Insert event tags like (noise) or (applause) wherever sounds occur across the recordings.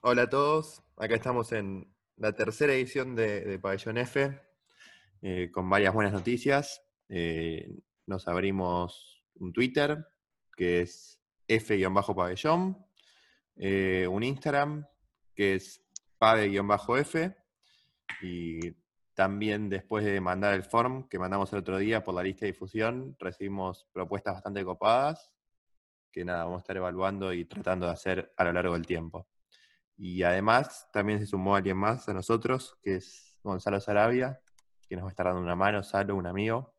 Hola a todos, acá estamos en la tercera edición de, Pabellón F, eh, con varias buenas noticias. Eh, nos abrimos un Twitter, que es F-pabellón, eh, un Instagram, que es pave-f, y también después de mandar el form que mandamos el otro día por la lista de difusión, recibimos propuestas bastante copadas, que nada, vamos a estar evaluando y tratando de hacer a lo largo del tiempo. Y además también se sumó alguien más a nosotros, que es Gonzalo Sarabia, que nos va a estar dando una mano, Salo, un amigo.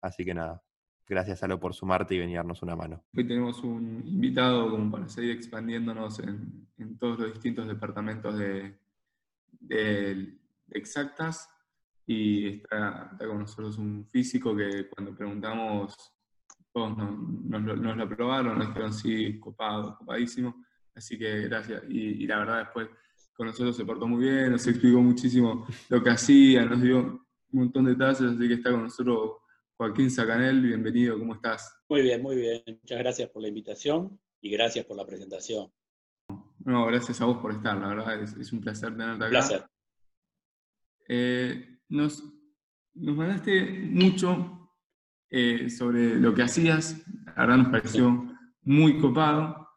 Así que nada, gracias Salo por sumarte y venirnos una mano. Hoy tenemos un invitado como para seguir expandiéndonos en, todos los distintos departamentos de, exactas y está, con nosotros un físico que cuando preguntamos, todos nos, lo aprobaron, nos dijeron sí, copado, copadísimo. Así que gracias. Y, la verdad después con nosotros se portó muy bien, nos explicó muchísimo lo que hacía, nos dio un montón de detalles, así que está con nosotros Joaquín Sacanel, bienvenido, ¿cómo estás? Muy bien, muy bien. Muchas gracias por la invitación y gracias por la presentación. No, gracias a vos por estar, la verdad es, un placer tenerte acá. Gracias. Eh, nos, mandaste mucho eh, sobre lo que hacías, la verdad nos pareció muy copado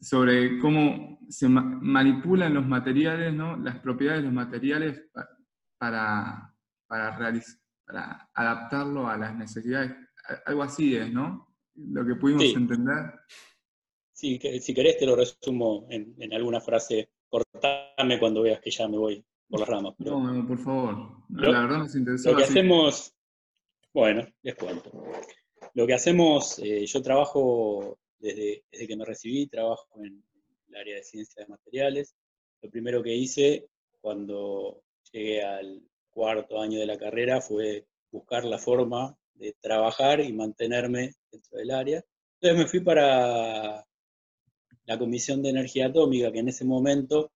sobre cómo se manipulan los materiales, ¿no? las propiedades de los materiales para, para, para adaptarlo a las necesidades. Algo así es, ¿no? Lo que pudimos entender. Sí, si querés te lo resumo en, alguna frase. Cortame cuando veas que ya me voy por las ramas. no, no, por favor. la verdad nos interesó. Lo que hacemos, bueno, les cuento. Lo que hacemos, eh, yo trabajo desde, que me recibí, trabajo en el área de ciencia de materiales. Lo primero que hice cuando llegué al cuarto año de la carrera fue buscar la forma de trabajar y mantenerme dentro del área. Entonces me fui para la Comisión de Energía Atómica, que en ese momento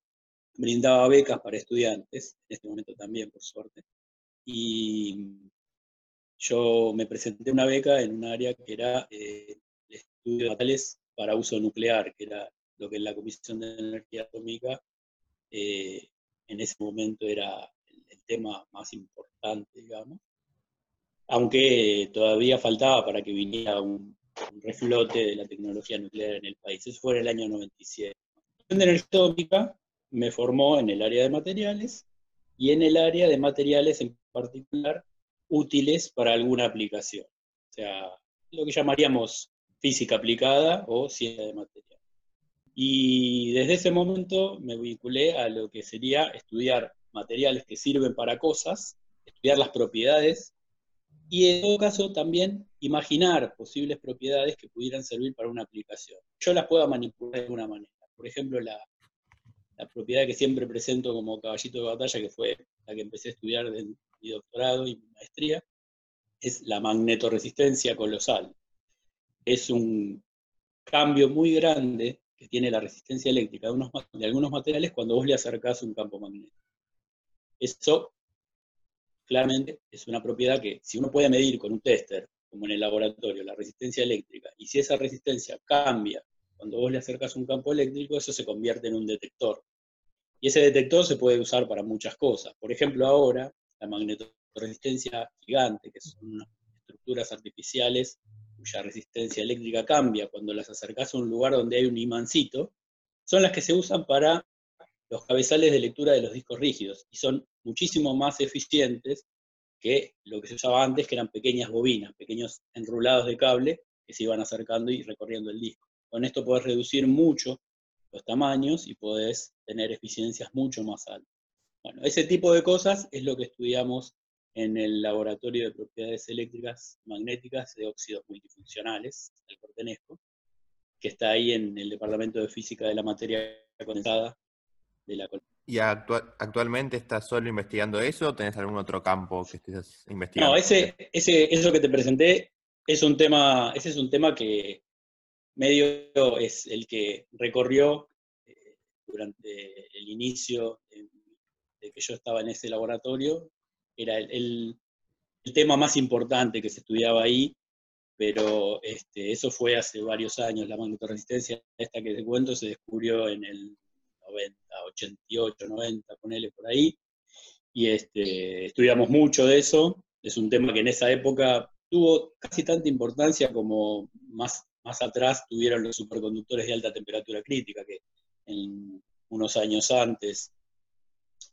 brindaba becas para estudiantes, en este momento también, por suerte. Y yo me presenté una beca en un área que era eh, estudios materiales para uso nuclear, que era lo que la Comisión de Energía Atómica eh, en ese momento era el, tema más importante, digamos. Aunque todavía faltaba para que viniera un, reflote de la tecnología nuclear en el país. Eso fue en el año 97. La Comisión de Energía Atómica me formó en el área de materiales y en el área de materiales en particular útiles para alguna aplicación. O sea, lo que llamaríamos física aplicada o ciencia de material. Y desde ese momento me vinculé a lo que sería estudiar materiales que sirven para cosas, estudiar las propiedades y en todo caso también imaginar posibles propiedades que pudieran servir para una aplicación. Yo las puedo manipular de alguna manera. Por ejemplo, la, propiedad que siempre presento como caballito de batalla, que fue la que empecé a estudiar en mi doctorado y maestría, es la magnetoresistencia colosal es un cambio muy grande que tiene la resistencia eléctrica de, algunos materiales cuando vos le acercás un campo magnético. Eso claramente es una propiedad que si uno puede medir con un tester, como en el laboratorio, la resistencia eléctrica, y si esa resistencia cambia cuando vos le acercas un campo eléctrico, eso se convierte en un detector. Y ese detector se puede usar para muchas cosas. Por ejemplo, ahora la magnetoresistencia gigante, que son estructuras artificiales cuya resistencia eléctrica cambia cuando las acercas a un lugar donde hay un imancito, son las que se usan para los cabezales de lectura de los discos rígidos y son muchísimo más eficientes que lo que se usaba antes, que eran pequeñas bobinas, pequeños enrulados de cable que se iban acercando y recorriendo el disco. Con esto podés reducir mucho los tamaños y podés tener eficiencias mucho más altas. Bueno, ese tipo de cosas es lo que estudiamos en el Laboratorio de Propiedades Eléctricas Magnéticas de Óxidos Multifuncionales, el Cortenesco, que está ahí en el Departamento de Física de la Materia Condensada de la ¿Y actualmente estás solo investigando eso o tenés algún otro campo que estés investigando? No, ese, ese, eso que te presenté es un tema, ese es un tema que medio es el que recorrió eh, durante el inicio de que yo estaba en ese laboratorio era el, tema más importante que se estudiaba ahí, pero este, eso fue hace varios años. La magnetoresistencia, esta que te cuento, se descubrió en el 90, 88, 90, ponele por ahí, y este, estudiamos mucho de eso. Es un tema que en esa época tuvo casi tanta importancia como más, más atrás tuvieron los superconductores de alta temperatura crítica, que en unos años antes,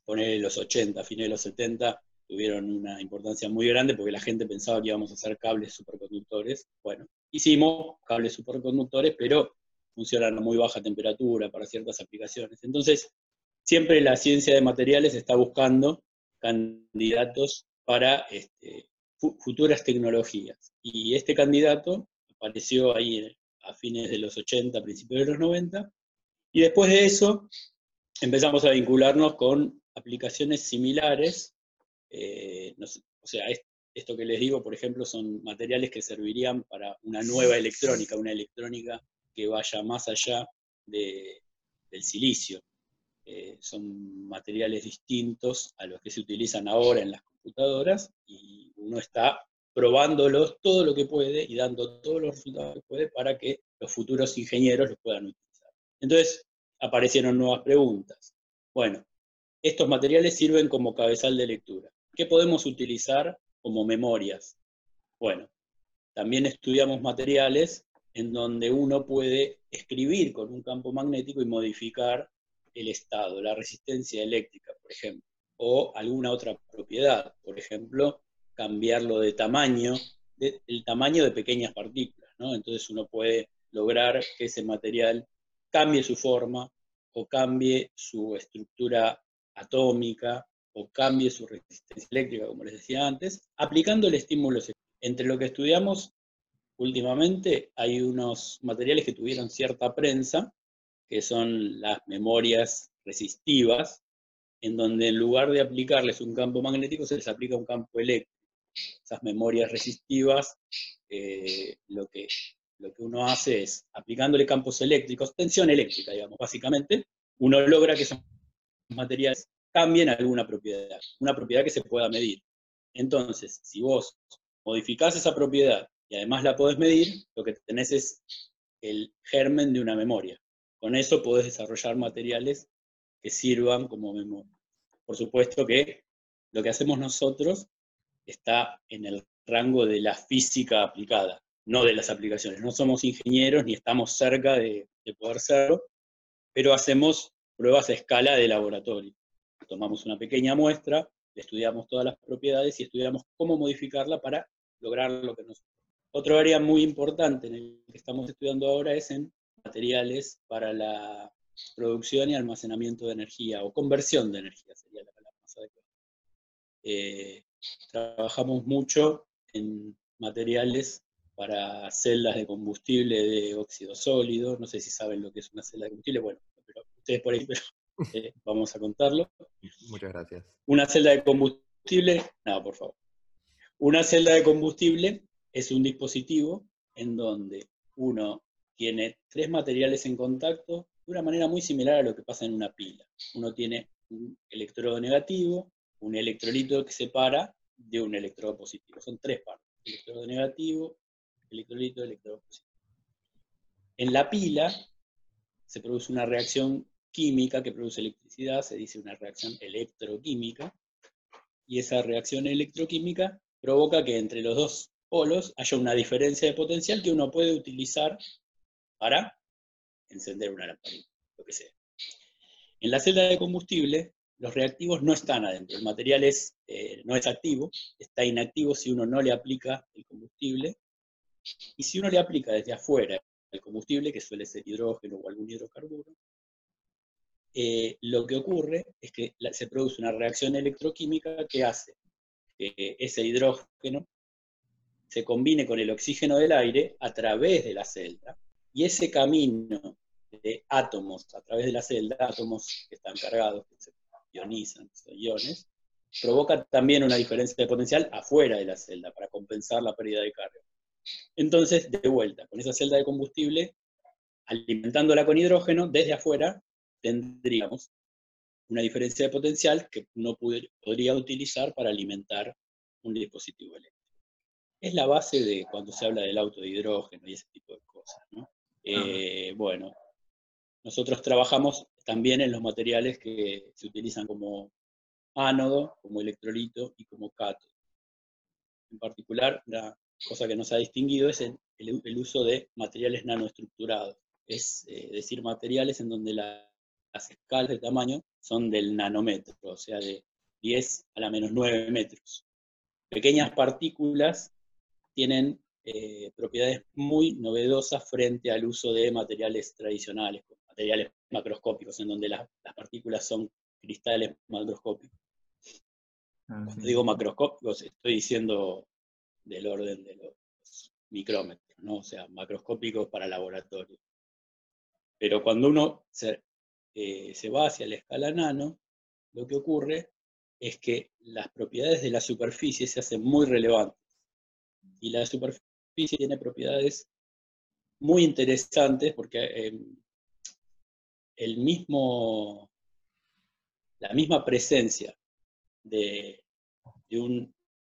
poner los 80, fines de los 70, tuvieron una importancia muy grande porque la gente pensaba que íbamos a hacer cables superconductores. Bueno, hicimos cables superconductores, pero funcionan a muy baja temperatura para ciertas aplicaciones. Entonces, siempre la ciencia de materiales está buscando candidatos para este, futuras tecnologías. Y este candidato apareció ahí a fines de los 80, principios de los 90, y después de eso empezamos a vincularnos con aplicaciones similares eh, o sea, esto que les digo, por ejemplo, son materiales que servirían para una nueva electrónica, una electrónica que vaya más allá del silicio. Eh, son materiales distintos a los que se utilizan ahora en las computadoras y uno está probándolos todo lo que puede y dando todos los resultados que puede para que los futuros ingenieros los puedan utilizar. Entonces aparecieron nuevas preguntas. Bueno, estos materiales sirven como cabezal de lectura. ¿Qué podemos utilizar como memorias? Bueno, también estudiamos materiales en donde uno puede escribir con un campo magnético y modificar el estado, la resistencia eléctrica, por ejemplo, o alguna otra propiedad, por ejemplo, cambiarlo de tamaño, el tamaño de pequeñas partículas. Entonces uno puede lograr que ese material cambie su forma o cambie su estructura atómica o cambie su resistencia eléctrica, como les decía antes, aplicando el estímulo. Entre lo que estudiamos últimamente hay unos materiales que tuvieron cierta prensa, que son las memorias resistivas, en donde en lugar de aplicarles un campo magnético se les aplica un campo eléctrico. Esas memorias resistivas, eh, lo, que, lo que uno hace es, aplicándole campos eléctricos, tensión eléctrica, digamos, básicamente, uno logra que esos materiales cambien alguna propiedad, una propiedad que se pueda medir. Entonces, si vos modificás esa propiedad y además la podés medir, lo que tenés es el germen de una memoria. Con eso podés desarrollar materiales que sirvan como memoria. Por supuesto que lo que hacemos nosotros está en el rango de la física aplicada, no de las aplicaciones. No somos ingenieros ni estamos cerca de, de poder serlo, pero hacemos pruebas a escala de laboratorio tomamos una pequeña muestra, estudiamos todas las propiedades y estudiamos cómo modificarla para lograr lo que nos... Otro área muy importante en el que estamos estudiando ahora es en materiales para la producción y almacenamiento de energía, o conversión de energía sería la palabra más adecuada. Eh, trabajamos mucho en materiales para celdas de combustible de óxido sólido, no sé si saben lo que es una celda de combustible, bueno, pero ustedes por ahí, pero eh, vamos a contarlo. Muchas gracias. Una celda de combustible, nada, por favor. Una celda de combustible es un dispositivo en donde uno tiene tres materiales en contacto de una manera muy similar a lo que pasa en una pila. Uno tiene un electrodo negativo, un electrolito que separa de un electrodo positivo. Son tres partes. Electrodo negativo, electrolito, electrodo positivo. En la pila se produce una reacción química que produce electricidad, se dice una reacción electroquímica, y esa reacción electroquímica provoca que entre los dos polos haya una diferencia de potencial que uno puede utilizar para encender una lamparita, lo que sea. En la celda de combustible, los reactivos no están adentro, el material es, eh, no es activo, está inactivo si uno no le aplica el combustible, y si uno le aplica desde afuera el combustible, que suele ser hidrógeno o algún hidrocarburo, eh, lo que ocurre es que se produce una reacción electroquímica que hace que ese hidrógeno se combine con el oxígeno del aire a través de la celda, y ese camino de átomos a través de la celda, átomos que están cargados, que se ionizan, son iones, provoca también una diferencia de potencial afuera de la celda para compensar la pérdida de carga. Entonces, de vuelta, con esa celda de combustible, alimentándola con hidrógeno, desde afuera tendríamos una diferencia de potencial que uno podría utilizar para alimentar un dispositivo eléctrico. Es la base de cuando se habla del auto de hidrógeno y ese tipo de cosas. Eh, bueno, nosotros trabajamos, también en los materiales que se utilizan como ánodo, como electrolito y como cátodo. En particular, una cosa que nos ha distinguido es el, uso de materiales nanoestructurados, es eh, decir, materiales en donde las escalas de tamaño son del nanómetro, o sea, de 10 a la menos 9 metros. Pequeñas partículas tienen eh, propiedades muy novedosas frente al uso de materiales tradicionales, materiales macroscópicos, en donde las, partículas son cristales macroscópicos. Ah, Cuando digo macroscópicos, estoy diciendo del orden de los micrómetros, ¿no? o sea, macroscópicos para laboratorio. Pero cuando uno se, eh, se va hacia la escala nano, lo que ocurre es que las propiedades de la superficie se hacen muy relevantes. Y la superficie tiene propiedades muy interesantes porque eh, el mismo, la misma presencia de,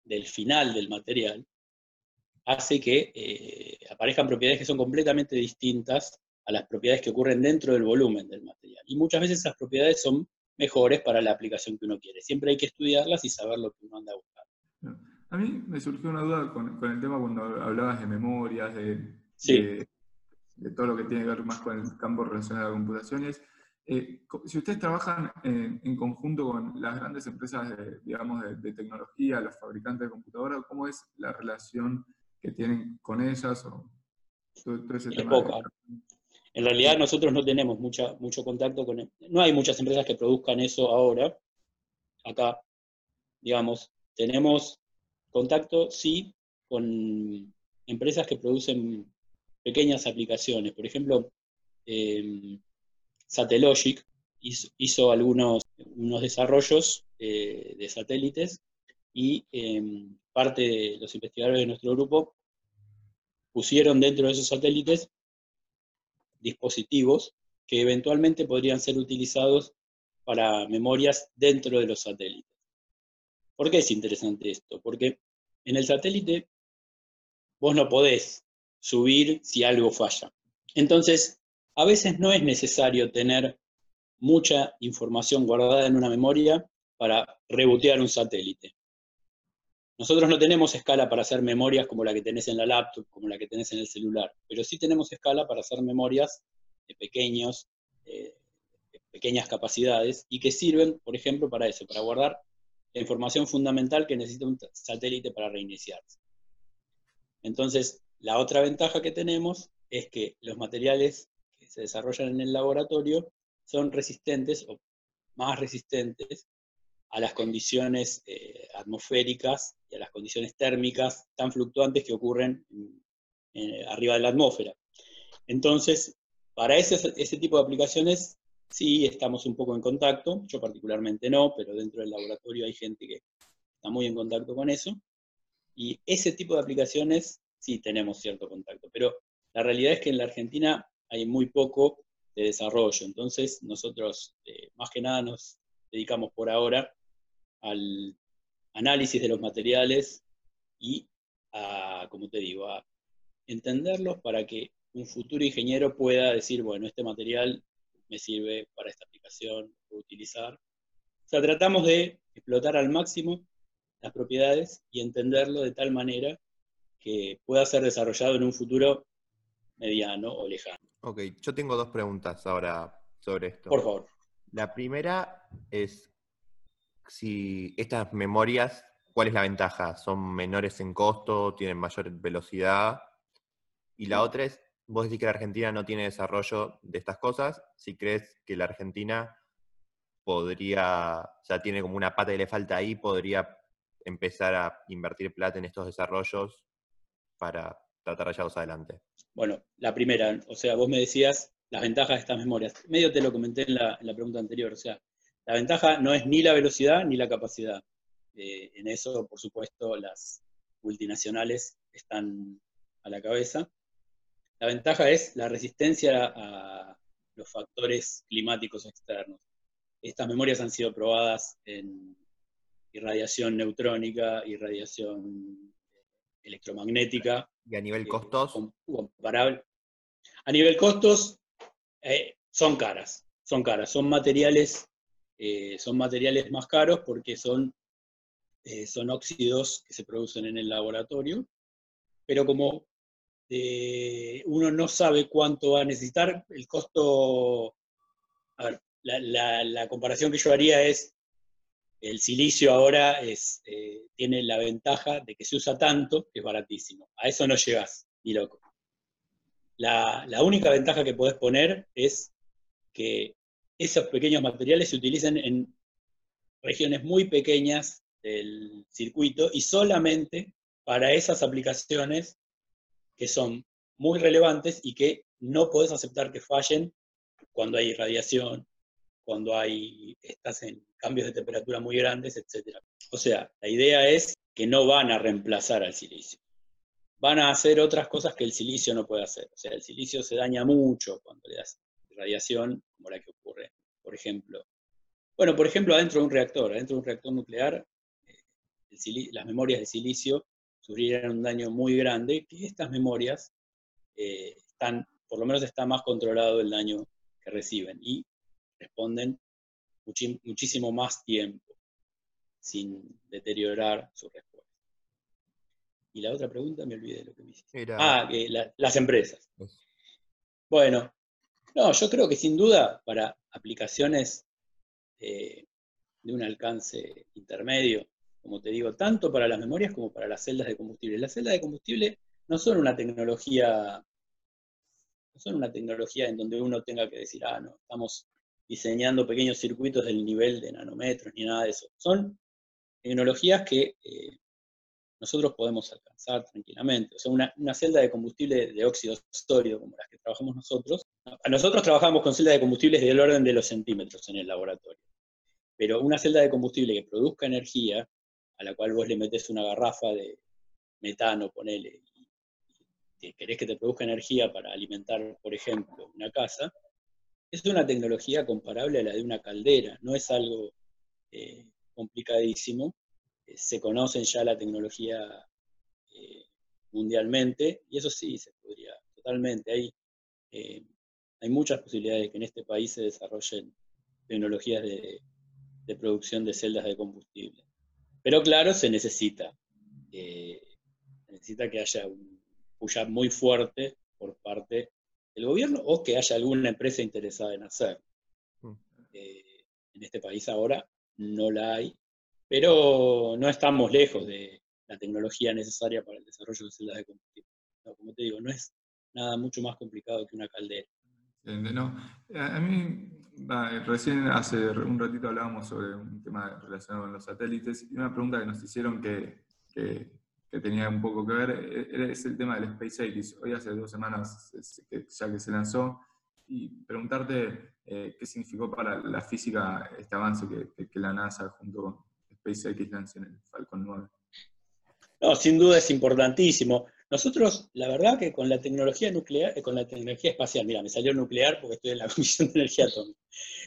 del final del material hace que eh, aparezcan propiedades que son completamente distintas a las propiedades que ocurren dentro del volumen del material. Y muchas veces esas propiedades son mejores para la aplicación que uno quiere. Siempre hay que estudiarlas y saber lo que uno anda buscando. A mí me surgió una duda con, el tema cuando hablabas de memorias, de, de, todo lo que tiene que ver más con el campo relacionado a computaciones. Eh, si ustedes trabajan en, conjunto con las grandes empresas de, digamos, de, tecnología, los fabricantes de computadoras, ¿cómo es la relación que tienen con ellas? O todo, ese tema En realidad nosotros no tenemos mucho contacto con... No hay muchas empresas que produzcan eso ahora. Acá, digamos, tenemos Contacto, sí, con empresas que producen pequeñas aplicaciones. Por ejemplo, eh, Satellogic hizo, algunos unos desarrollos eh, de satélites y em, parte de los investigadores de nuestro grupo pusieron dentro de esos satélites dispositivos que eventualmente podrían ser utilizados para memorias dentro de los satélites. ¿Por qué es interesante esto? Porque en el satélite vos no podés subir si algo falla. Entonces, a veces no es necesario tener mucha información guardada en una memoria para rebotear un satélite. Nosotros no tenemos escala para hacer memorias como la que tenés en la laptop, como la que tenés en el celular, pero sí tenemos escala para hacer memorias de pequeños, eh, pequeñas capacidades y que sirven, por ejemplo, para eso, para guardar la información fundamental que necesita un satélite para reiniciarse. Entonces, la otra ventaja que tenemos es que los materiales que se desarrollan en el laboratorio son resistentes o más resistentes a las condiciones eh, atmosféricas y a las condiciones térmicas tan fluctuantes que ocurren arriba de la atmósfera. Entonces, para ese, ese tipo de aplicaciones Sí, estamos un poco en contacto, yo particularmente no, pero dentro del laboratorio hay gente que está muy en contacto con eso. Y ese tipo de aplicaciones sí tenemos cierto contacto, pero la realidad es que en la Argentina hay muy poco de desarrollo, entonces nosotros eh, más que nada nos dedicamos por ahora al análisis de los materiales y a, como te digo, a entenderlos para que un futuro ingeniero pueda decir, bueno, este material me sirve para esta aplicación, puedo utilizar. O sea, tratamos de explotar al máximo las propiedades y entenderlo de tal manera que pueda ser desarrollado en un futuro mediano o lejano. Ok, yo tengo dos preguntas ahora sobre esto. Por favor. La primera es si estas memorias, ¿cuál es la ventaja? ¿Son menores en costo? ¿Tienen mayor velocidad? Y la otra es, vos decís que la Argentina no tiene desarrollo de estas cosas, si crees que la Argentina podría, ya tiene como una pata que le falta ahí, podría empezar a invertir plata en estos desarrollos para tratar de llevarlos adelante. Bueno, la primera, o sea, vos me decías las ventajas de estas memorias. Medio te lo comenté en la, pregunta anterior, o sea, la ventaja no es ni la velocidad ni la capacidad. Eh, en eso, por supuesto, las multinacionales están a la cabeza. La ventaja es la resistencia a los factores climáticos externos. Estas memorias han sido probadas en irradiación neutrónica, irradiación electromagnética. ¿Y a nivel eh, costos? comparable. A nivel costos, eh, son caras. son caras, son materiales, eh, son materiales más caros porque son, eh, son óxidos que se producen en el laboratorio, pero como uno no sabe cuánto va a necesitar, el costo, a ver, la, comparación que yo haría es, el silicio ahora es, tiene la ventaja de que se usa tanto que es baratísimo. A eso no llegas, ni loco. La, la única ventaja que podés poner es que esos pequeños materiales se utilizan en regiones muy pequeñas del circuito y solamente para esas aplicaciones que son muy relevantes y que no podés aceptar que fallen cuando hay radiación, cuando hay, estás en cambios de temperatura muy grandes, etc. O sea, la idea es que no van a reemplazar al silicio. Van a hacer otras cosas que el silicio no puede hacer. O sea, el silicio se daña mucho cuando le das radiación como la que ocurre, por ejemplo. Bueno, por ejemplo, adentro de un reactor, adentro de un reactor nuclear, eh, las memorias de silicio sufrirán un daño muy grande, que estas memorias eh, están, por lo menos está más controlado el daño que reciben y responden muchísimo más tiempo sin deteriorar su respuesta. Y la otra pregunta me olvidé de lo que me hiciste. Ah, las empresas. Bueno, no, yo creo que sin duda para aplicaciones eh, de un alcance intermedio, como te digo, tanto para las memorias como para las celdas de combustible. Las celdas de combustible no son una tecnología, no son una tecnología en donde uno tenga que decir, ah, no, estamos diseñando pequeños circuitos del nivel de nanómetros ni nada de eso. Son tecnologías que eh, nosotros podemos alcanzar tranquilamente. O sea, una, celda de combustible de óxido sólido, como las que trabajamos nosotros, nosotros trabajamos con celdas de combustibles del orden de los centímetros en el laboratorio. Pero una celda de combustible que produzca energía, a la cual vos le metes una garrafa de metano, ponele, y, querés que te produzca energía para alimentar, por ejemplo, una casa, es una tecnología comparable a la de una caldera, no es algo eh, complicadísimo, se conocen ya la tecnología eh, mundialmente, y eso sí, se podría totalmente. Hay, eh, hay muchas posibilidades de que en este país se desarrollen tecnologías de, producción de celdas de combustible. Pero claro, se necesita, necesita que haya un push muy fuerte por parte del gobierno o que haya alguna empresa interesada en hacerlo. Mm. en este país ahora no la hay, pero no estamos lejos de la tecnología necesaria para el desarrollo de celdas de combustible. como te digo, no es nada mucho más complicado que una caldera. No, a mí, recién hace un ratito hablábamos sobre un tema relacionado con los satélites y una pregunta que nos hicieron que, que, tenía un poco que ver e, es el tema del SpaceX. Hoy hace dos semanas ya que se lanzó y preguntarte eh, qué significó para la física este avance que, que la NASA junto SpaceX lance en el Falcon 9. No, sin duda es importantísimo. Nosotros, la verdad que con la tecnología nuclear, eh, con la tecnología espacial, mira, me salió nuclear porque estoy en la (laughs) Comisión de Energía Atómica.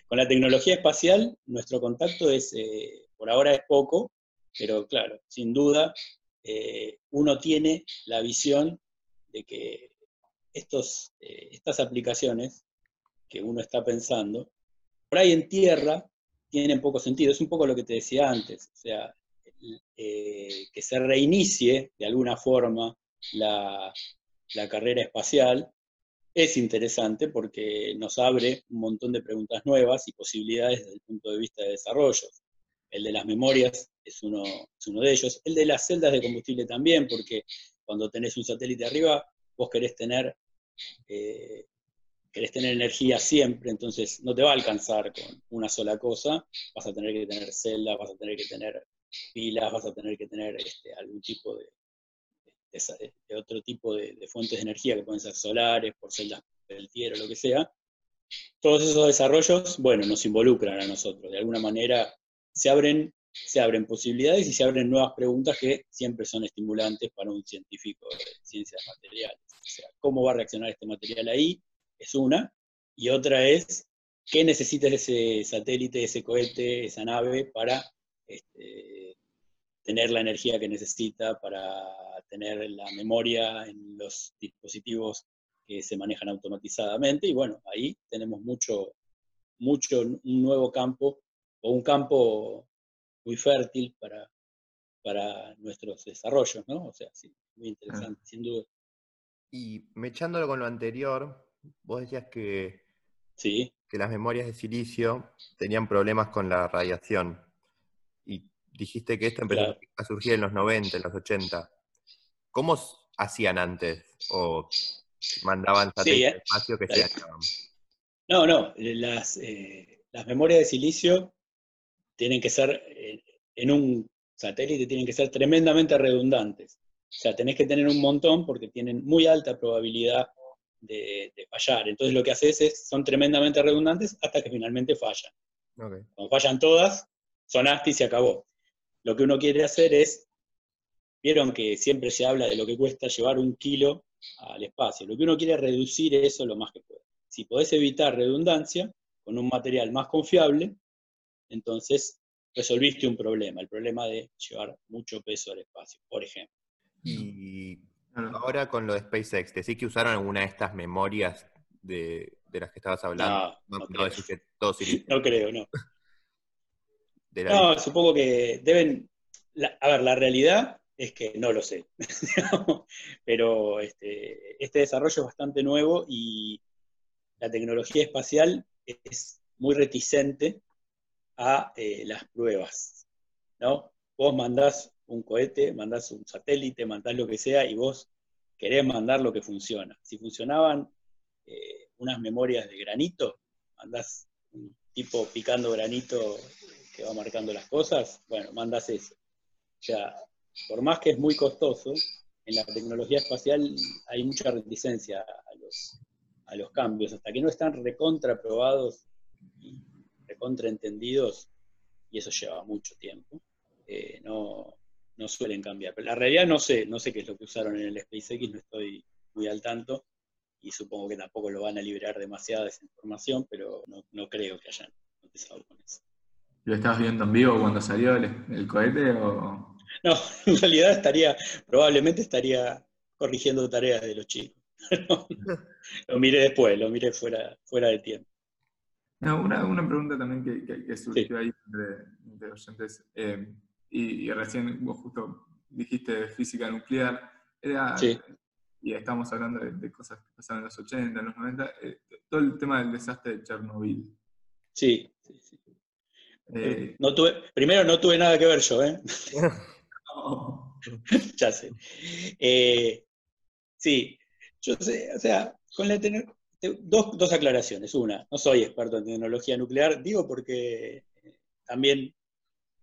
Con la tecnología espacial, nuestro contacto es, eh, por ahora es poco, pero claro, sin duda, eh, uno tiene la visión de que estos, estas aplicaciones que uno está pensando, por ahí en tierra tienen poco sentido. Es un poco lo que te decía antes, o sea, eh, que se reinicie de alguna forma la, carrera espacial es interesante porque nos abre un montón de preguntas nuevas y posibilidades desde el punto de vista de desarrollo. El de las memorias es uno, es uno de ellos. El de las celdas de combustible también, porque cuando tenés un satélite arriba, vos querés tener eh, querés tener energía siempre, entonces no te va a alcanzar con una sola cosa, vas a tener que tener celdas, vas a tener que tener pilas, vas a tener que tener este, algún tipo de, otro tipo de, fuentes de energía que pueden ser solares, por celdas peltier o lo que sea. Todos esos desarrollos, bueno, nos involucran a nosotros, de alguna manera se abren, se abren posibilidades y se abren nuevas preguntas que siempre son estimulantes para un científico de ciencias materiales. O sea, ¿cómo va a reaccionar este material ahí? Es una, y otra es qué necesita ese satélite, ese cohete, esa nave para este, tener la energía que necesita, para tener la memoria en los dispositivos que se manejan automatizadamente. Y bueno, ahí tenemos mucho, mucho un nuevo campo o un campo muy fértil para, para nuestros desarrollos, ¿no? O sea, sí, muy interesante, sin duda. Y mechándolo con lo anterior, vos decías que, sí. que las memorias de silicio tenían problemas con la radiación. Y dijiste que esto empezó a surgir en los 90, en los 80. ¿Cómo hacían antes? ¿O mandaban satélites sí, espacio que se No, no, las, eh, las memorias de silicio tienen que ser, eh, en un satélite, tienen que ser tremendamente redundantes. O sea, tenés que tener un montón porque tienen muy alta probabilidad de, fallar. Entonces lo que haces es, son tremendamente redundantes hasta que finalmente fallan. Cuando fallan todas, sonaste y se acabó. Lo que uno quiere hacer es, vieron que siempre se habla de lo que cuesta llevar un kilo al espacio. Lo que uno quiere es reducir eso lo más que puede. Si podés evitar redundancia con un material más confiable, entonces resolviste un problema, el problema de llevar mucho peso al espacio, por ejemplo. Y ahora con lo de SpaceX, ¿decís que usaron alguna de estas memorias de, las que estabas hablando? No, no, creo. Que (laughs) no creo, no. (laughs) no, supongo que deben... a ver, la realidad es que no lo sé. (laughs) Pero este, este desarrollo es bastante nuevo y la tecnología espacial es muy reticente a eh, las pruebas, ¿no? Vos mandás un cohete, mandás un satélite, mandás lo que sea y vos querés mandar lo que funciona. Si funcionaban eh, unas memorias de granito, mandás un tipo picando granito que va marcando las cosas, bueno, mandás eso. O sea, por más que es muy costoso, en la tecnología espacial hay mucha reticencia a los, cambios, hasta que no están recontraprobados y recontraentendidos, y eso lleva mucho tiempo, eh, no, no suelen cambiar. Pero la realidad no sé, no sé qué es lo que usaron en el SpaceX, no estoy muy al tanto, y supongo que tampoco lo van a liberar demasiada esa información, pero no, creo que hayan empezado con eso. ¿Lo estabas viendo en vivo cuando salió el, cohete o...? No, (laughs) en realidad estaría, probablemente estaría corrigiendo tareas de los chicos. (laughs) lo miré después, lo miré fuera, fuera de tiempo una, pregunta también que, surgió ahí entre, los oyentes, eh, y, recién vos justo dijiste física nuclear, y estamos hablando de, cosas que pasaron en los 80, en los 90, eh, todo el tema del desastre de Chernobyl. Sí, sí, sí. Eh, no tuve, primero no tuve nada que ver yo, ¿eh? (laughs) (laughs) ya sé. sí, yo sé, o sea, con la, Dos, dos, aclaraciones. Una, no soy experto en tecnología nuclear, digo porque eh, también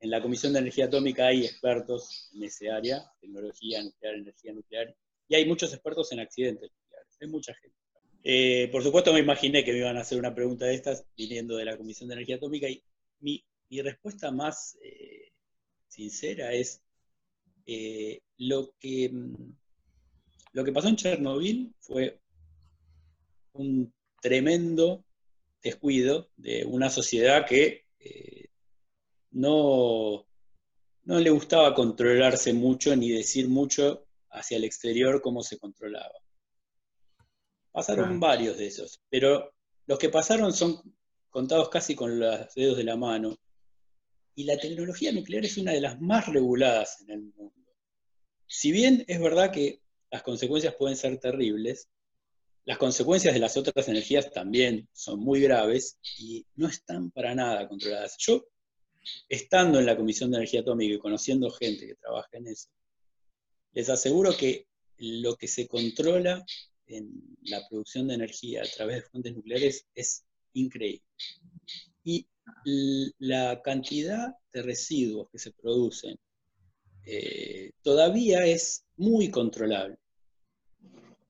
en la Comisión de Energía Atómica hay expertos en ese área, tecnología nuclear, energía nuclear, y hay muchos expertos en accidentes nucleares, hay mucha gente. Eh, por supuesto me imaginé que me iban a hacer una pregunta de estas viniendo de la Comisión de Energía Atómica y mi, respuesta más eh, sincera es lo, que, mm, lo que pasó en Chernobyl fue un tremendo descuido de una sociedad que eh, no, no le gustaba controlarse mucho ni decir mucho hacia el exterior cómo se controlaba. Pasaron varios de esos, pero los que pasaron son contados casi con los dedos de la mano. Y la tecnología nuclear es una de las más reguladas en el mundo. Si bien es verdad que las consecuencias pueden ser terribles, las consecuencias de las otras energías también son muy graves y no están para nada controladas. Yo, estando en la Comisión de Energía Atómica y conociendo gente que trabaja en eso, les aseguro que lo que se controla en la producción de energía a través de fuentes nucleares es increíble. Y la cantidad de residuos que se producen eh, todavía es muy controlable.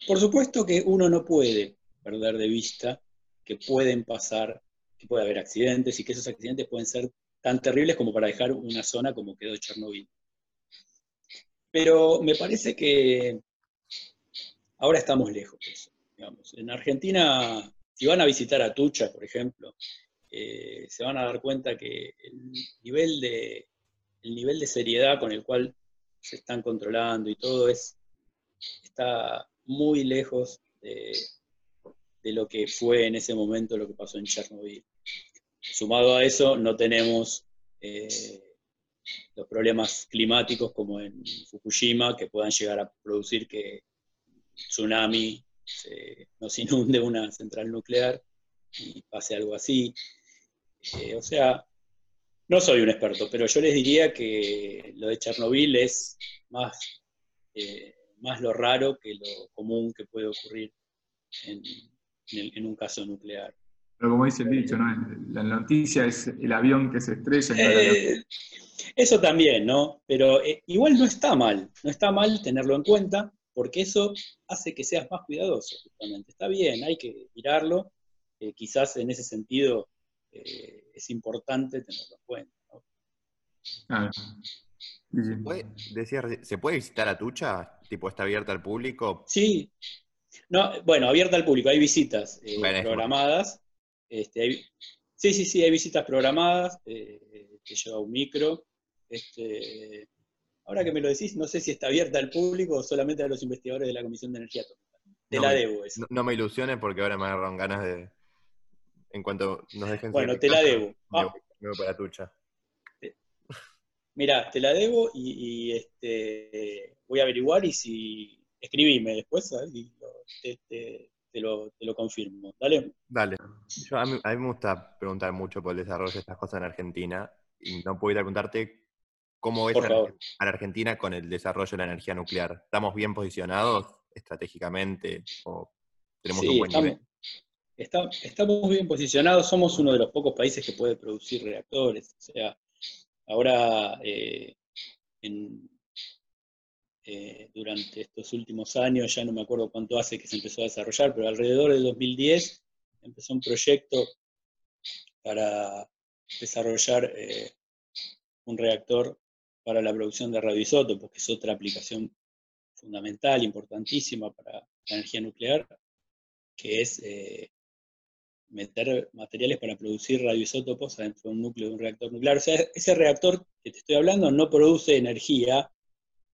Por supuesto que uno no puede perder de vista que pueden pasar, que puede haber accidentes y que esos accidentes pueden ser tan terribles como para dejar una zona como quedó Chernobyl. Pero me parece que ahora estamos lejos de eso. En Argentina, si van a visitar a Tucha, por ejemplo, eh, se van a dar cuenta que el nivel, de, de seriedad con el cual se están controlando y todo es, está muy lejos de, lo que fue en ese momento lo que pasó en Chernobyl. Sumado a eso, no tenemos los problemas climáticos como en Fukushima que puedan llegar a producir que tsunami nos inunde una central nuclear y pase algo así. o sea, no soy un experto, pero yo les diría que lo de Chernobyl es más, eh, más lo raro que lo común que puede ocurrir en, un caso nuclear. Pero como dice el dicho, ¿no? la noticia es el avión que se estrella. Eh, eso también, ¿no? Pero eh, igual no está mal, no está mal tenerlo en cuenta, porque eso hace que seas más cuidadoso, justamente. Está bien, hay que mirarlo. quizás en ese sentido es importante tenerlo en cuenta. Ah. ¿Se, puede, ¿Se puede visitar a Tucha? ¿Tipo está abierta al público? Sí. No, bueno, abierta al público. Hay visitas eh, programadas. Este, sí, sí, sí, hay visitas programadas. Eh, que lleva un micro. Este, ahora que me lo decís, no sé si está abierta al público o solamente a los investigadores de la Comisión de Energía Atómica. Te la debo eso. No, me ilusiones porque ahora me agarran ganas de, en cuanto nos dejen... Bueno, te la debo. Me, voy para tucha. Mira, te la debo y, este, voy a averiguar y si... Escribime después y te, lo, confirmo. Dale. Dale. a, mí, me gusta preguntar mucho por el desarrollo de estas cosas en Argentina y no puedo ir a preguntarte cómo ves a, la Argentina con el desarrollo de la energía nuclear. ¿Estamos bien posicionados estratégicamente o tenemos un buen nivel? estamos bien posicionados, somos uno de los pocos países que puede producir reactores. O sea, ahora eh, eh, durante estos últimos años, ya no me acuerdo cuánto hace que se empezó a desarrollar, pero alrededor del 2010 empezó un proyecto para desarrollar eh, un reactor para la producción de radioisótopos, que es otra aplicación fundamental, importantísima para la energía nuclear, que es meter materiales para producir radioisótopos adentro de un núcleo de un reactor nuclear. O sea, ese reactor que te estoy hablando no produce energía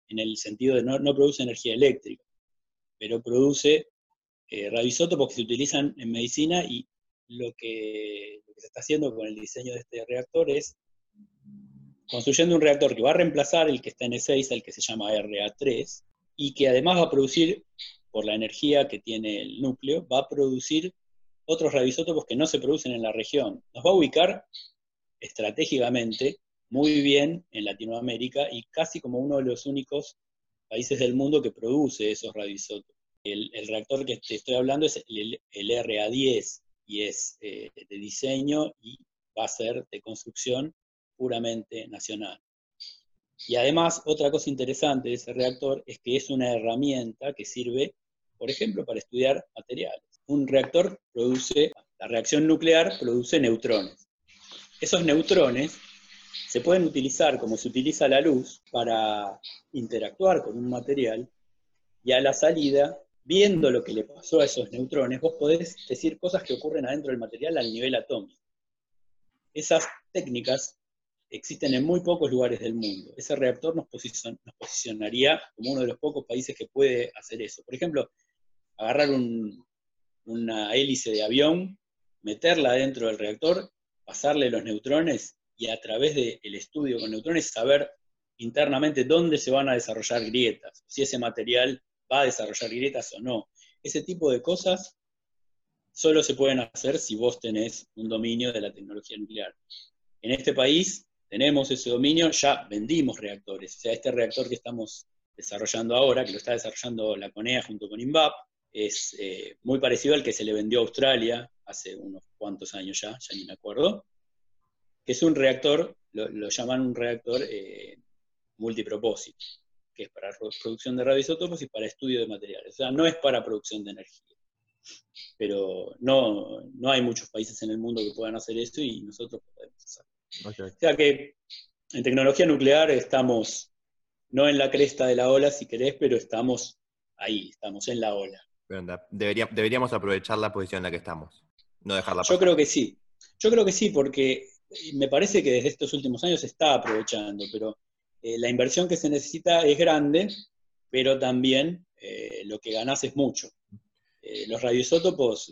en el sentido de no, produce energía eléctrica, pero produce eh, radioisótopos que se utilizan en medicina y lo que, lo que se está haciendo con el diseño de este reactor es construyendo un reactor que va a reemplazar el que está en E6, el que se llama RA3, y que además va a producir, por la energía que tiene el núcleo, va a producir otros radioisótopos que no se producen en la región. Nos va a ubicar estratégicamente muy bien en Latinoamérica y casi como uno de los únicos países del mundo que produce esos radioisótopos. El, reactor que te estoy hablando es el, RA10 y es eh, de diseño y va a ser de construcción puramente nacional. Y además, otra cosa interesante de ese reactor es que es una herramienta que sirve, por ejemplo, para estudiar materiales un reactor produce, la reacción nuclear produce neutrones. Esos neutrones se pueden utilizar como se utiliza la luz para interactuar con un material y a la salida, viendo lo que le pasó a esos neutrones, vos podés decir cosas que ocurren adentro del material al nivel atómico. Esas técnicas existen en muy pocos lugares del mundo. Ese reactor nos, posicionaría como uno de los pocos países que puede hacer eso. Por ejemplo, agarrar un, una hélice de avión, meterla dentro del reactor, pasarle los neutrones y a través del estudio con neutrones saber internamente dónde se van a desarrollar grietas, si ese material va a desarrollar grietas o no. Ese tipo de cosas solo se pueden hacer si vos tenés un dominio de la tecnología nuclear. En este país tenemos ese dominio, ya vendimos reactores. O sea, este reactor que estamos desarrollando ahora, que lo está desarrollando la CONEA junto con INVAP, es eh, muy parecido al que se le vendió a Australia hace unos cuantos años ya, ya ni me acuerdo, que es un reactor, lo, llaman un reactor eh, multipropósito, que es para producción de radioisótopos y para estudio de materiales. O sea, no es para producción de energía. Pero no, no hay muchos países en el mundo que puedan hacer eso y nosotros podemos hacerlo. O sea que en tecnología nuclear estamos no en la cresta de la ola, si querés, pero estamos ahí, estamos en la ola deberíamos aprovechar la posición en la que estamos, no dejarla pasar. Yo creo que sí. Yo creo que sí, porque me parece que desde estos últimos años se está aprovechando, pero eh, la inversión que se necesita es grande, pero también eh, lo que ganas es mucho. Eh, los radioisótopos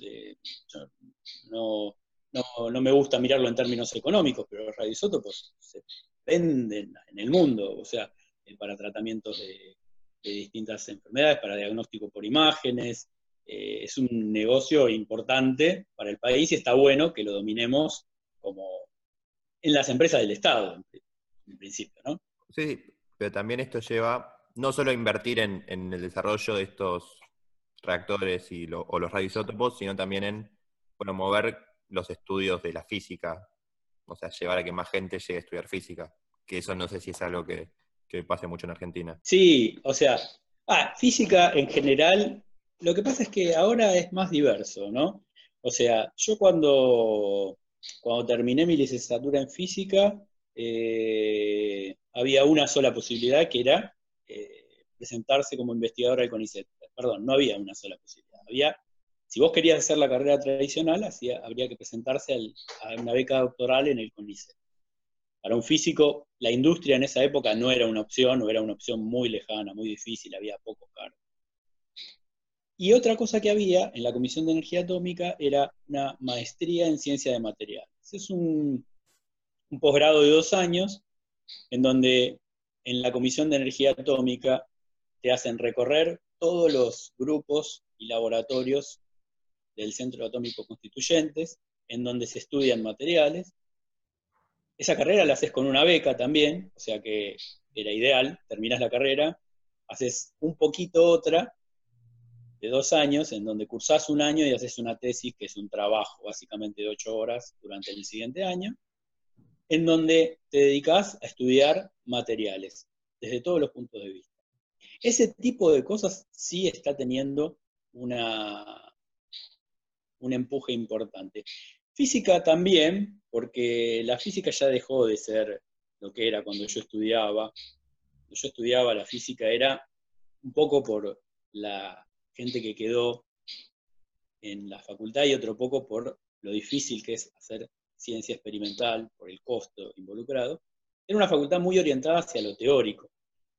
no, no, me gusta mirarlo en términos económicos, pero los radioisótopos se venden en el mundo, o sea, para tratamientos de, distintas enfermedades, para diagnóstico por imágenes. Es un negocio importante para el país y está bueno que lo dominemos como en las empresas del Estado, en principio, ¿no? Sí, pero también esto lleva no solo a invertir en, el desarrollo de estos reactores y o los radioisótopos, sino también en promover los estudios de la física, o sea, llevar a que más gente llegue a estudiar física, que eso no sé si es algo que, pase mucho en Argentina. Sí, o sea, ah, física en general, lo que pasa es que ahora es más diverso, ¿no? O sea, yo cuando, cuando terminé mi licenciatura en física, eh, había una sola posibilidad que era eh, presentarse como investigador al CONICET. Perdón, no había una sola posibilidad. Había si vos querías hacer la carrera tradicional, habría que presentarse a una beca doctoral en el CONICET. Para un físico, la industria en esa época no era una opción, o era una opción muy lejana, muy difícil, había pocos cargos. Y otra cosa que había en la Comisión de Energía Atómica era una maestría en ciencia de materiales. Es un, un posgrado de dos años en donde en la Comisión de Energía Atómica te hacen recorrer todos los grupos y laboratorios del Centro Atómico Constituyentes, en donde se estudian materiales. Esa carrera la haces con una beca también, o sea que era ideal, terminas la carrera, haces un poquito otra de dos años, en donde cursás un año y haces una tesis, que es un trabajo básicamente de ocho horas durante el siguiente año, en donde te dedicas a estudiar materiales, desde todos los puntos de vista. Ese tipo de cosas sí está teniendo una, un empuje importante. Física también, porque la física ya dejó de ser lo que era cuando yo estudiaba. Cuando yo estudiaba la física era un poco por la gente que quedó en la facultad y otro poco por lo difícil que es hacer ciencia experimental, por el costo involucrado. Era una facultad muy orientada hacia lo teórico,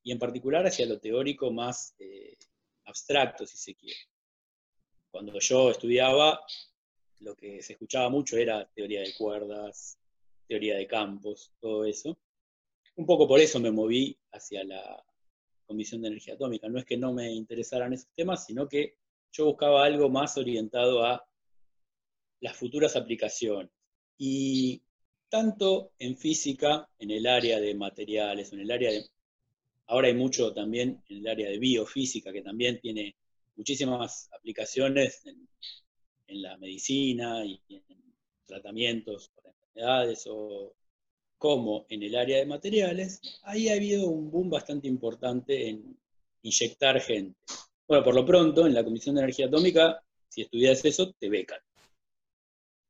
y en particular hacia lo teórico más eh, abstracto, si se quiere cuando yo estudiaba, lo que se escuchaba mucho era teoría de cuerdas, teoría de campos, todo eso. Un poco por eso me moví hacia la Comisión de Energía Atómica. No es que no me interesaran esos temas, sino que yo buscaba algo más orientado a las futuras aplicaciones. Y tanto en física, en el área de materiales, en el área de... Ahora hay mucho también en el área de biofísica, que también tiene muchísimas aplicaciones en, la medicina y en tratamientos para enfermedades o como en el área de materiales, ahí ha habido un boom bastante importante en inyectar gente. Bueno, por lo pronto, en la Comisión de Energía Atómica, si estudias eso, te becan.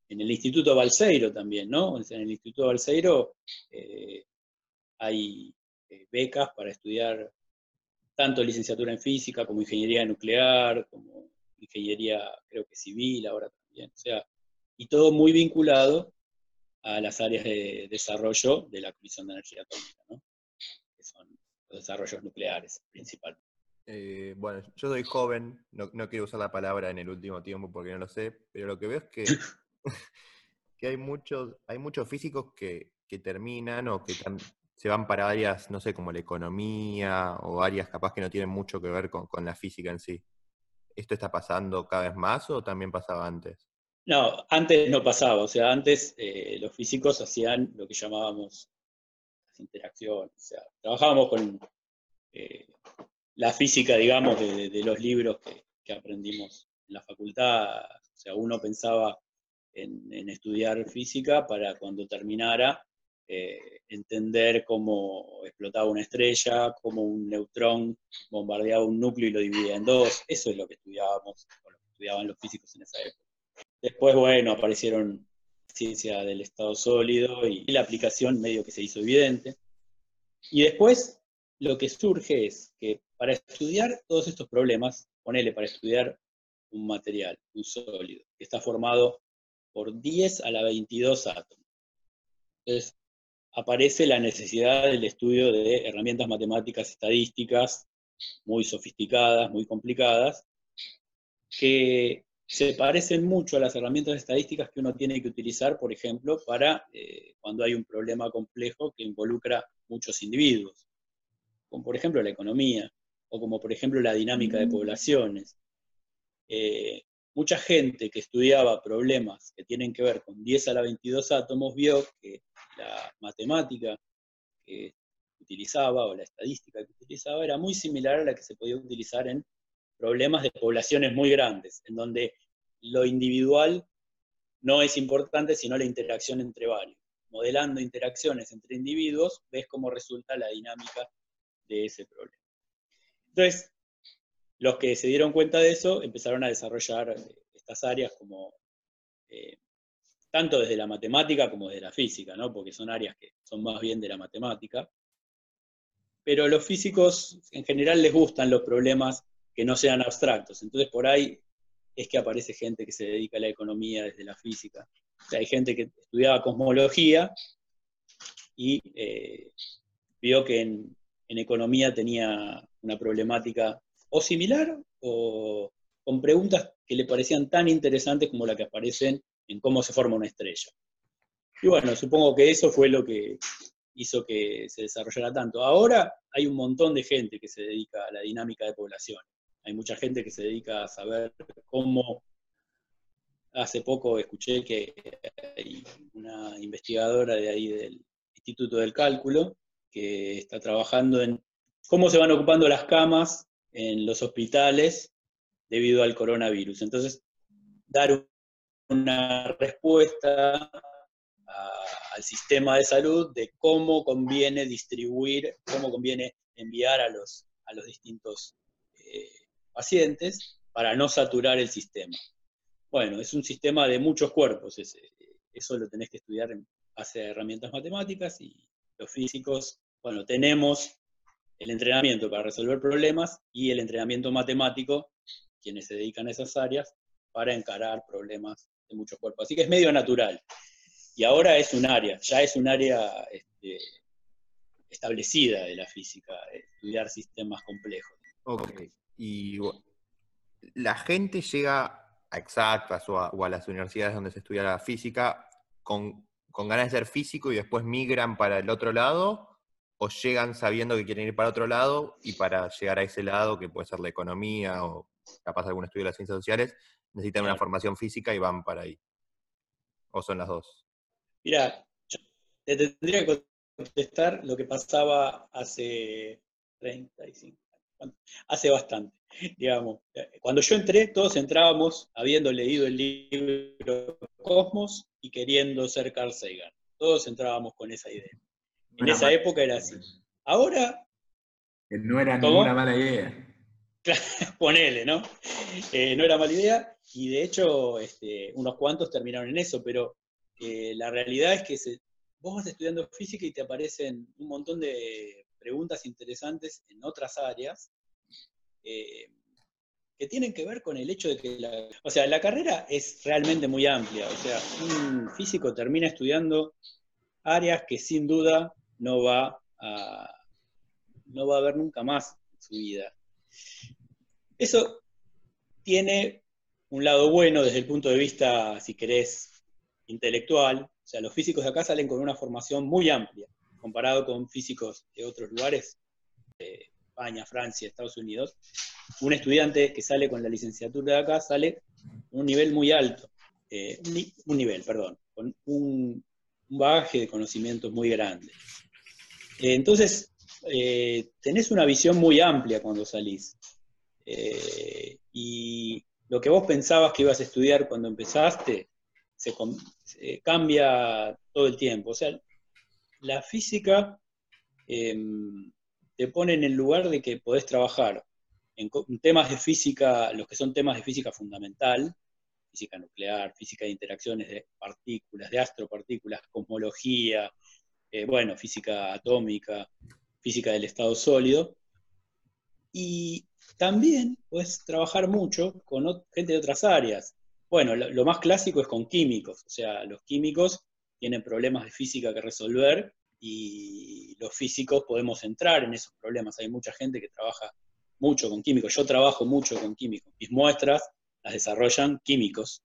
En el Instituto Balseiro también, ¿no? En el Instituto Balseiro eh, hay eh, becas para estudiar tanto licenciatura en física como ingeniería nuclear, como ingeniería, creo que civil ahora también. O sea, y todo muy vinculado a las áreas de desarrollo de la Comisión de Energía Atómica, ¿no? que son los desarrollos nucleares principalmente. Eh, bueno, yo soy joven, no, quiero usar la palabra en el último tiempo porque no lo sé, pero lo que veo es que, (laughs) que hay, muchos, hay muchos físicos que, que terminan o que se van para áreas, no sé, como la economía o áreas capaz que no tienen mucho que ver con, la física en sí. ¿Esto está pasando cada vez más o también pasaba antes? No, antes no pasaba, o sea, antes eh, los físicos hacían lo que llamábamos las interacciones, o sea, trabajábamos con eh, la física, digamos, de, los libros que, aprendimos en la facultad, o sea, uno pensaba en estudiar física para cuando terminara eh, entender cómo explotaba una estrella, cómo un neutrón bombardeaba un núcleo y lo dividía en dos. Eso es lo que estudiábamos, o lo que estudiaban los físicos en esa época. Después, bueno, aparecieron ciencia del estado sólido y la aplicación medio que se hizo evidente. Y después lo que surge es que para estudiar todos estos problemas, ponele para estudiar un material, un sólido, que está formado por 10 a la 22 átomos. Entonces, aparece la necesidad del estudio de herramientas matemáticas estadísticas muy sofisticadas, muy complicadas, que se parecen mucho a las herramientas estadísticas que uno tiene que utilizar, por ejemplo, para eh, cuando hay un problema complejo que involucra muchos individuos, como por ejemplo la economía, o como por ejemplo la dinámica de poblaciones. Eh, mucha gente que estudiaba problemas que tienen que ver con 10 a la 22 átomos vio que la matemática que utilizaba o la estadística que utilizaba era muy similar a la que se podía utilizar en problemas de poblaciones muy grandes, en donde lo individual no es importante, sino la interacción entre varios. Modelando interacciones entre individuos, ves cómo resulta la dinámica de ese problema. Entonces, los que se dieron cuenta de eso empezaron a desarrollar eh, estas áreas como, eh, tanto desde la matemática como desde la física, ¿no? porque son áreas que son más bien de la matemática. Pero los físicos en general les gustan los problemas que no sean abstractos. Entonces, por ahí es que aparece gente que se dedica a la economía desde la física. hay gente que estudiaba cosmología y eh, vio que en, economía tenía una problemática o similar o con preguntas que le parecían tan interesantes como la que aparecen en cómo se forma una estrella. Y bueno, supongo que eso fue lo que hizo que se desarrollara tanto. Ahora hay un montón de gente que se dedica a la dinámica de población. Hay mucha gente que se dedica a saber cómo... Hace poco escuché que hay una investigadora de ahí del Instituto del Cálculo que está trabajando en cómo se van ocupando las camas en los hospitales debido al coronavirus. Entonces, dar una respuesta al sistema de salud de cómo conviene distribuir, cómo conviene enviar a los, a los distintos eh, pacientes para no saturar el sistema. Bueno, es un sistema de muchos cuerpos, eso lo tenés que estudiar en base a herramientas matemáticas y los físicos, bueno, tenemos el entrenamiento para resolver problemas y el entrenamiento matemático, quienes se dedican a esas áreas, para encarar problemas de muchos cuerpos. Así que es medio natural. Y ahora es un área, ya es un área este, establecida de la física, estudiar sistemas complejos. Ok. Y la gente llega a exactas o a, las universidades donde se estudia la física con, con ganas de ser físico y después migran para el otro lado o llegan sabiendo que quieren ir para otro lado y para llegar a ese lado, que puede ser la economía o capaz algún estudio de las ciencias sociales, necesitan una formación física y van para ahí. ¿O son las dos? Mira, te tendría que contestar lo que pasaba hace 35 hace bastante, digamos. Cuando yo entré, todos entrábamos habiendo leído el libro Cosmos y queriendo ser Carl Sagan. Todos entrábamos con esa idea. En esa época era así. Ahora. no era ninguna mala idea. (laughs) Ponele, ¿no? Eh, no era mala idea, y de hecho este, unos cuantos terminaron en eso, pero eh, la realidad es que vos vas estudiando física y te aparecen un montón de preguntas interesantes en otras áreas eh, que tienen que ver con el hecho de que la, o sea, la carrera es realmente muy amplia, o sea, un físico termina estudiando áreas que sin duda no va a, no va a ver nunca más en su vida. Eso tiene un lado bueno desde el punto de vista, si querés, intelectual. O sea, los físicos de acá salen con una formación muy amplia, comparado con físicos de otros lugares, España, Francia, Estados Unidos. Un estudiante que sale con la licenciatura de acá sale un nivel muy alto, eh, un nivel, perdón, con un, un bagaje de conocimientos muy grande. Eh, entonces, eh, tenés una visión muy amplia cuando salís. Y lo que vos pensabas que ibas a estudiar cuando empezaste, se, cambia todo el tiempo. O sea, la física em, te pone en el lugar de que podés trabajar en, temas de física, los que son temas de física fundamental, física nuclear, física de interacciones de partículas, de astropartículas, cosmología, eh, bueno, física atómica, física del estado sólido. Y también puedes trabajar mucho con gente de otras áreas. Bueno, lo, más clásico es con químicos, o sea, los químicos tienen problemas de física que resolver y los físicos podemos entrar en esos problemas. Hay mucha gente que trabaja mucho con químicos. Yo trabajo mucho con químicos. Mis muestras las desarrollan químicos.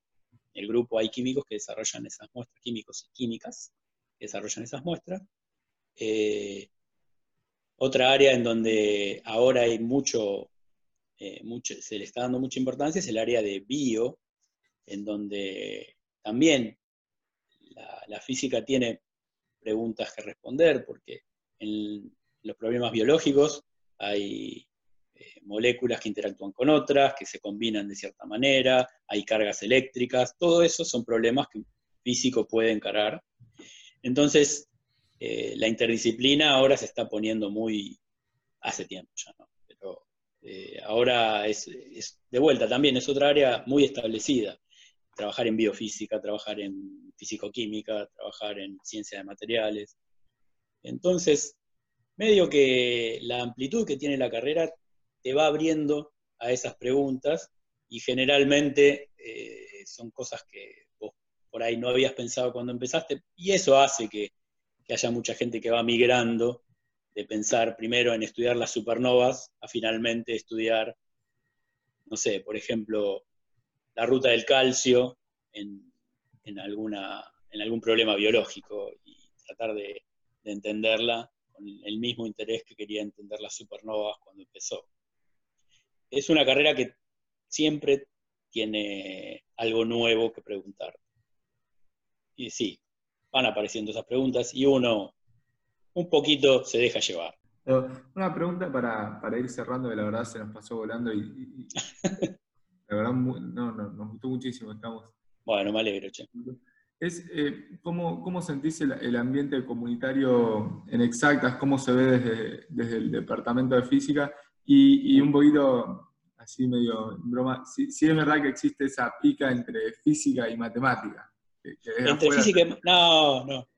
En el grupo hay químicos que desarrollan esas muestras, químicos y químicas que desarrollan esas muestras. Eh, otra área en donde ahora hay mucho, eh, mucho, se le está dando mucha importancia es el área de bio, en donde también la, física tiene preguntas que responder, porque en los problemas biológicos hay eh, moléculas que interactúan con otras, que se combinan de cierta manera, hay cargas eléctricas, todo eso son problemas que un físico puede encarar. Entonces, eh, la interdisciplina ahora se está poniendo muy, hace tiempo ya, ¿no? Pero eh, ahora es, de vuelta también, es otra área muy establecida. Trabajar en biofísica, trabajar en fisicoquímica, trabajar en ciencia de materiales. Entonces, medio que la amplitud que tiene la carrera te va abriendo a esas preguntas y generalmente eh, son cosas que vos por ahí no habías pensado cuando empezaste y eso hace que que haya mucha gente que va migrando de pensar primero en estudiar las supernovas a finalmente estudiar, no sé, por ejemplo, la ruta del calcio en, alguna, en algún problema biológico y tratar de, entenderla con el mismo interés que quería entender las supernovas cuando empezó. Es una carrera que siempre tiene algo nuevo que preguntar. Y sí, van apareciendo esas preguntas y uno un poquito se deja llevar. Una pregunta para, ir cerrando, que la verdad se nos pasó volando y, (laughs) la verdad no, no, nos gustó muchísimo. Estamos... Bueno, me alegro, che. Es, eh, ¿cómo, ¿cómo, sentís el, ambiente comunitario en exactas? ¿Cómo se ve desde, desde el departamento de física? Y, y, un poquito, así medio en broma, si, si es verdad que existe esa pica entre física y matemática. Entre física y, no, no.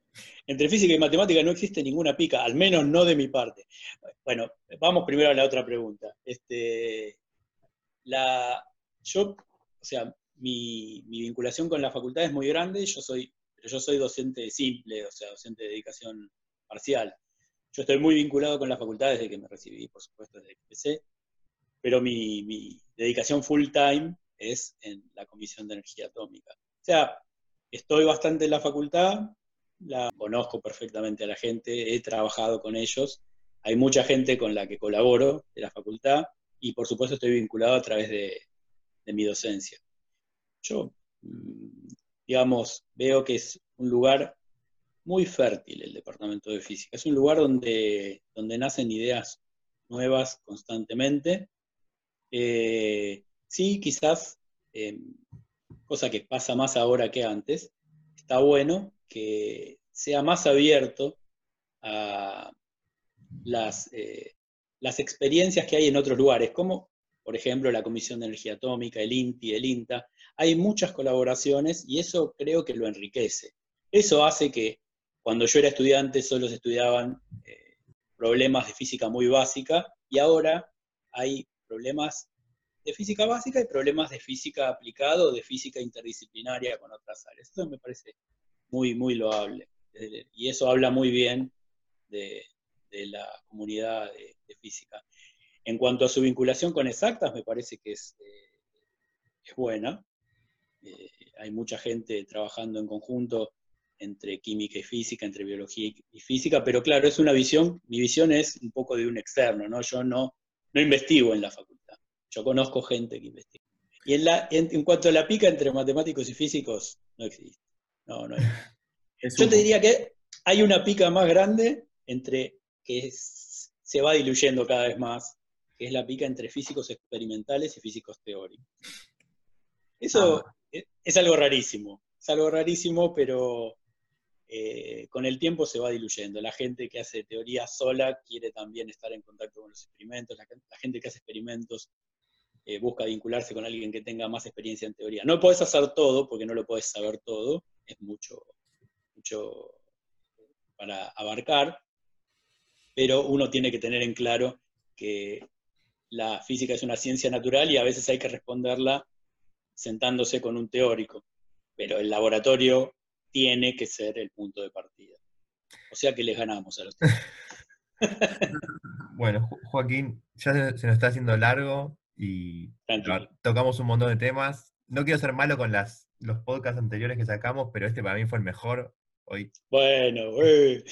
Entre física y matemática no existe ninguna pica, al menos no de mi parte. Bueno, vamos primero a la otra pregunta. Este, la, yo, o sea, mi, vinculación con la facultad es muy grande, yo soy, pero yo soy docente simple, o sea, docente de dedicación parcial. Yo estoy muy vinculado con la facultad desde que me recibí, por supuesto, desde que empecé, pero mi, mi dedicación full time es en la Comisión de Energía Atómica. O sea, estoy bastante en la facultad, la conozco perfectamente a la gente, he trabajado con ellos, hay mucha gente con la que colaboro de la facultad y por supuesto estoy vinculado a través de, mi docencia. Yo, mm, digamos, veo que es un lugar muy fértil el departamento de física, es un lugar donde, donde nacen ideas nuevas constantemente. Eh, sí, quizás em, cosa que pasa más ahora que antes, está bueno que sea más abierto a las, eh, las experiencias que hay en otros lugares, como por ejemplo la Comisión de Energía Atómica, el INTI, el INTA. Hay muchas colaboraciones y eso creo que lo enriquece. Eso hace que cuando yo era estudiante solo se estudiaban eh, problemas de física muy básica y ahora hay problemas de física básica y problemas de física aplicada o de física interdisciplinaria con otras áreas. Eso me parece muy, muy loable. Y eso habla muy bien de, la comunidad de, física. En cuanto a su vinculación con exactas, me parece que es, eh, es buena. Eh, hay mucha gente trabajando en conjunto entre química y física, entre biología y física, pero claro, es una visión, mi visión es un poco de un externo, ¿no? Yo no, no investigo en la facultad yo conozco gente que investiga. Y en, la, en, cuanto a la pica entre matemáticos y físicos, no existe. No, no (laughs) Yo te diría que hay una pica más grande entre que se va diluyendo cada vez más, que es la pica entre físicos experimentales y físicos teóricos. Eso ah. es, algo rarísimo, es algo rarísimo, pero eh, con el tiempo se va diluyendo. La gente que hace teoría sola quiere también estar en contacto con los experimentos, la gente que hace experimentos eh, busca vincularse con alguien que tenga más experiencia en teoría. No puedes hacer todo porque no lo puedes saber todo, es mucho, mucho para abarcar, pero uno tiene que tener en claro que la física es una ciencia natural y a veces hay que responderla sentándose con un teórico, pero el laboratorio tiene que ser el punto de partida. O sea que les ganamos a los (laughs) Bueno, Joaquín, ya se nos está haciendo largo, y Tranquilo. tocamos un montón de temas. No quiero ser malo con las, los podcasts anteriores que sacamos, pero este para mí fue el mejor. Hoy, Bueno, eh.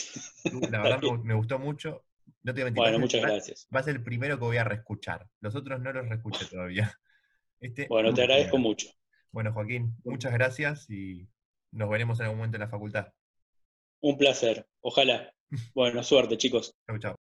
la verdad (laughs) me, me gustó mucho. No te voy a mentir, bueno, muchas va- gracias. Va a ser el primero que voy a reescuchar. Los otros no los reescuché todavía. (laughs) Este, Bueno, te agradezco primero. mucho. Bueno, Joaquín, muchas gracias y nos veremos en algún momento en la facultad. Un placer. Ojalá. (laughs) Bueno, suerte, chicos. Chau, chau.